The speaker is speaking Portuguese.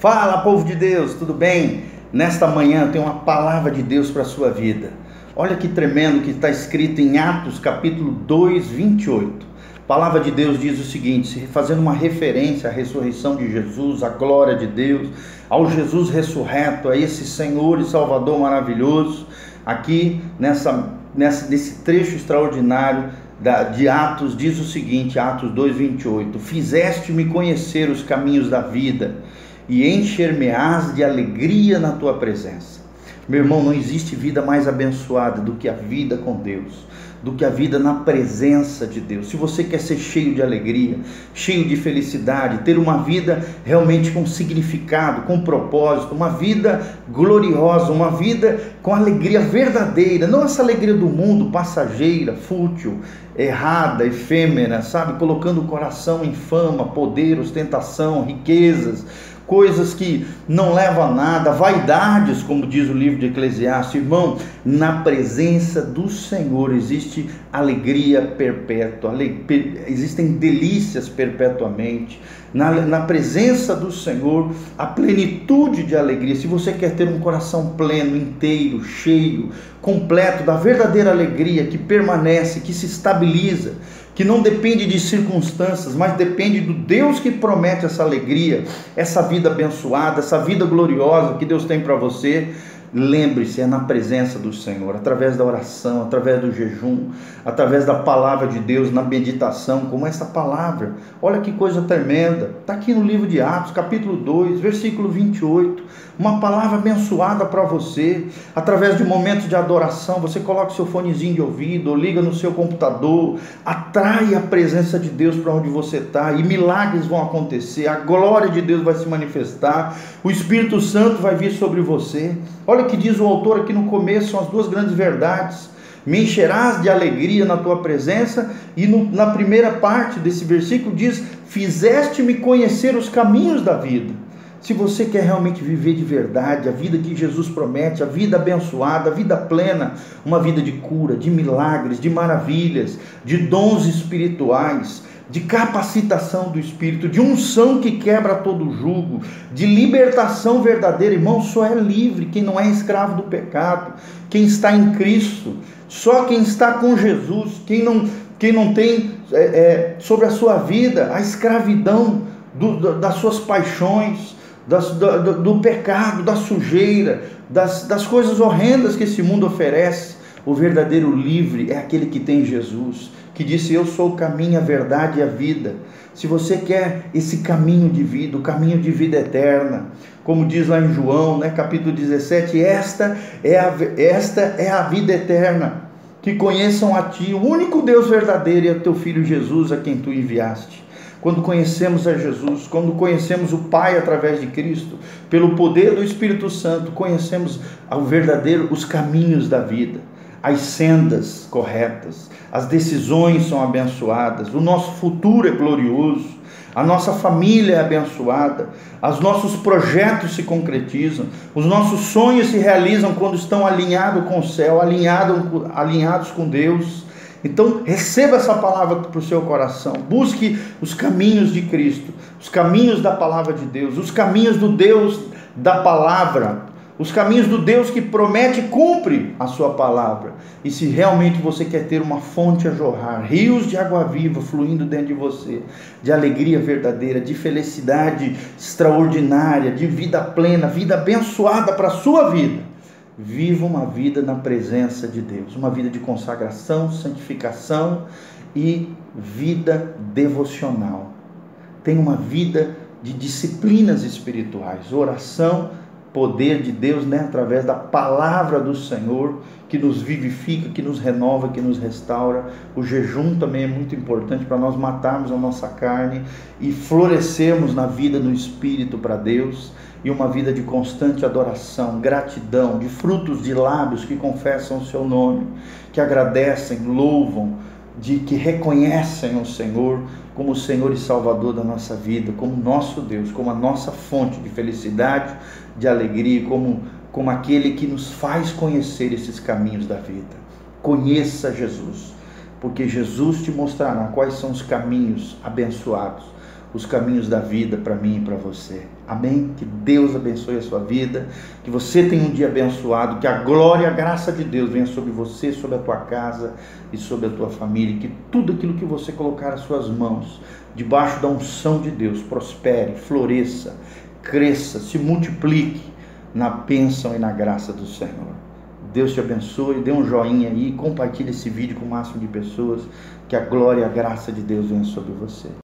Fala, povo de Deus, tudo bem? Nesta manhã tem uma palavra de Deus para a sua vida. Olha que tremendo que está escrito em Atos capítulo 2, 28. A palavra de Deus diz o seguinte, fazendo uma referência à ressurreição de Jesus, à glória de Deus, ao Jesus ressurreto, a esse Senhor e Salvador maravilhoso. Aqui nessa, nessa nesse trecho extraordinário de Atos diz o seguinte, Atos 2:28, fizeste-me conhecer os caminhos da vida e encher-me-ás de alegria na tua presença. Meu irmão, não existe vida mais abençoada do que a vida com Deus do que a vida na presença de Deus. Se você quer ser cheio de alegria, cheio de felicidade, ter uma vida realmente com significado, com propósito, uma vida gloriosa, uma vida com alegria verdadeira, não essa alegria do mundo passageira, fútil, errada, efêmera, sabe? Colocando o coração em fama, poder, ostentação, riquezas, coisas que não levam a nada, vaidades, como diz o livro de Eclesiastes. Irmão, na presença do Senhor existe alegria perpétua, existem delícias perpetuamente. Na, na presença do Senhor, a plenitude de alegria. Se você quer ter um coração pleno, inteiro, cheio, completo da verdadeira alegria que permanece, que se estabiliza, que não depende de circunstâncias, mas depende do Deus que promete essa alegria, essa vida abençoada, essa vida gloriosa que Deus tem para você. Lembre-se, é na presença do Senhor, através da oração, através do jejum, através da palavra de Deus, na meditação, como essa palavra. Olha que coisa tremenda. Está aqui no livro de Atos, capítulo 2, versículo 28. Uma palavra abençoada para você. Através de momentos de adoração, você coloca seu fonezinho de ouvido, ou liga no seu computador, atrai a presença de Deus para onde você está e milagres vão acontecer, a glória de Deus vai se manifestar, o Espírito Santo vai vir sobre você. Olha o que diz o autor aqui no começo, são as duas grandes verdades. Me encherás de alegria na tua presença, e no, na primeira parte desse versículo diz: Fizeste-me conhecer os caminhos da vida. Se você quer realmente viver de verdade a vida que Jesus promete, a vida abençoada, a vida plena, uma vida de cura, de milagres, de maravilhas, de dons espirituais, de capacitação do Espírito, de unção que quebra todo jugo, de libertação verdadeira. Irmão, só é livre quem não é escravo do pecado, quem está em Cristo, só quem está com Jesus, quem não, quem não tem é, é, sobre a sua vida a escravidão do, das suas paixões, das, do, do, pecado, da sujeira, das, das coisas horrendas que esse mundo oferece. O verdadeiro livre é aquele que tem Jesus que disse: Eu sou o caminho, a verdade e a vida. Se você quer esse caminho de vida, o caminho de vida eterna, como diz lá em João, né, capítulo 17, esta é a, esta é a vida eterna, que conheçam a Ti, o único Deus verdadeiro, e a Teu Filho Jesus, a quem Tu enviaste. Quando conhecemos a Jesus, quando conhecemos o Pai através de Cristo, pelo poder do Espírito Santo, conhecemos o verdadeiro, os caminhos da vida as sendas corretas, as decisões são abençoadas, o nosso futuro é glorioso, a nossa família é abençoada, os nossos projetos se concretizam, os nossos sonhos se realizam quando estão alinhados com o céu, alinhados, alinhados com Deus. Então, receba essa palavra para o seu coração. Busque os caminhos de Cristo, os caminhos da palavra de Deus, os caminhos do Deus da palavra, os caminhos do Deus que promete e cumpre a sua palavra. E se realmente você quer ter uma fonte a jorrar, rios de água viva fluindo dentro de você, de alegria verdadeira, de felicidade extraordinária, de vida plena, vida abençoada para a sua vida, viva uma vida na presença de Deus, uma vida de consagração, santificação e vida devocional. Tenha uma vida de disciplinas espirituais, oração, poder de Deus, né, através da palavra do Senhor, que nos vivifica, que nos renova, que nos restaura. O jejum também é muito importante para nós matarmos a nossa carne e florescermos na vida no espírito para Deus e uma vida de constante adoração, gratidão, de frutos de lábios que confessam o seu nome, que agradecem, louvam, de que reconhecem o Senhor como o Senhor e Salvador da nossa vida, como nosso Deus, como a nossa fonte de felicidade, de alegria, como, como aquele que nos faz conhecer esses caminhos da vida. Conheça Jesus, porque Jesus te mostrará quais são os caminhos abençoados, os caminhos da vida para mim e para você. Amém? Que Deus abençoe a sua vida, que você tenha um dia abençoado, que a glória e a graça de Deus venha sobre você, sobre a tua casa e sobre a tua família, que tudo aquilo que você colocar as suas mãos, debaixo da unção de Deus, prospere, floresça, cresça, se multiplique na bênção e na graça do Senhor. Deus te abençoe, dê um joinha aí, compartilhe esse vídeo com o máximo de pessoas, que a glória e a graça de Deus venha sobre você.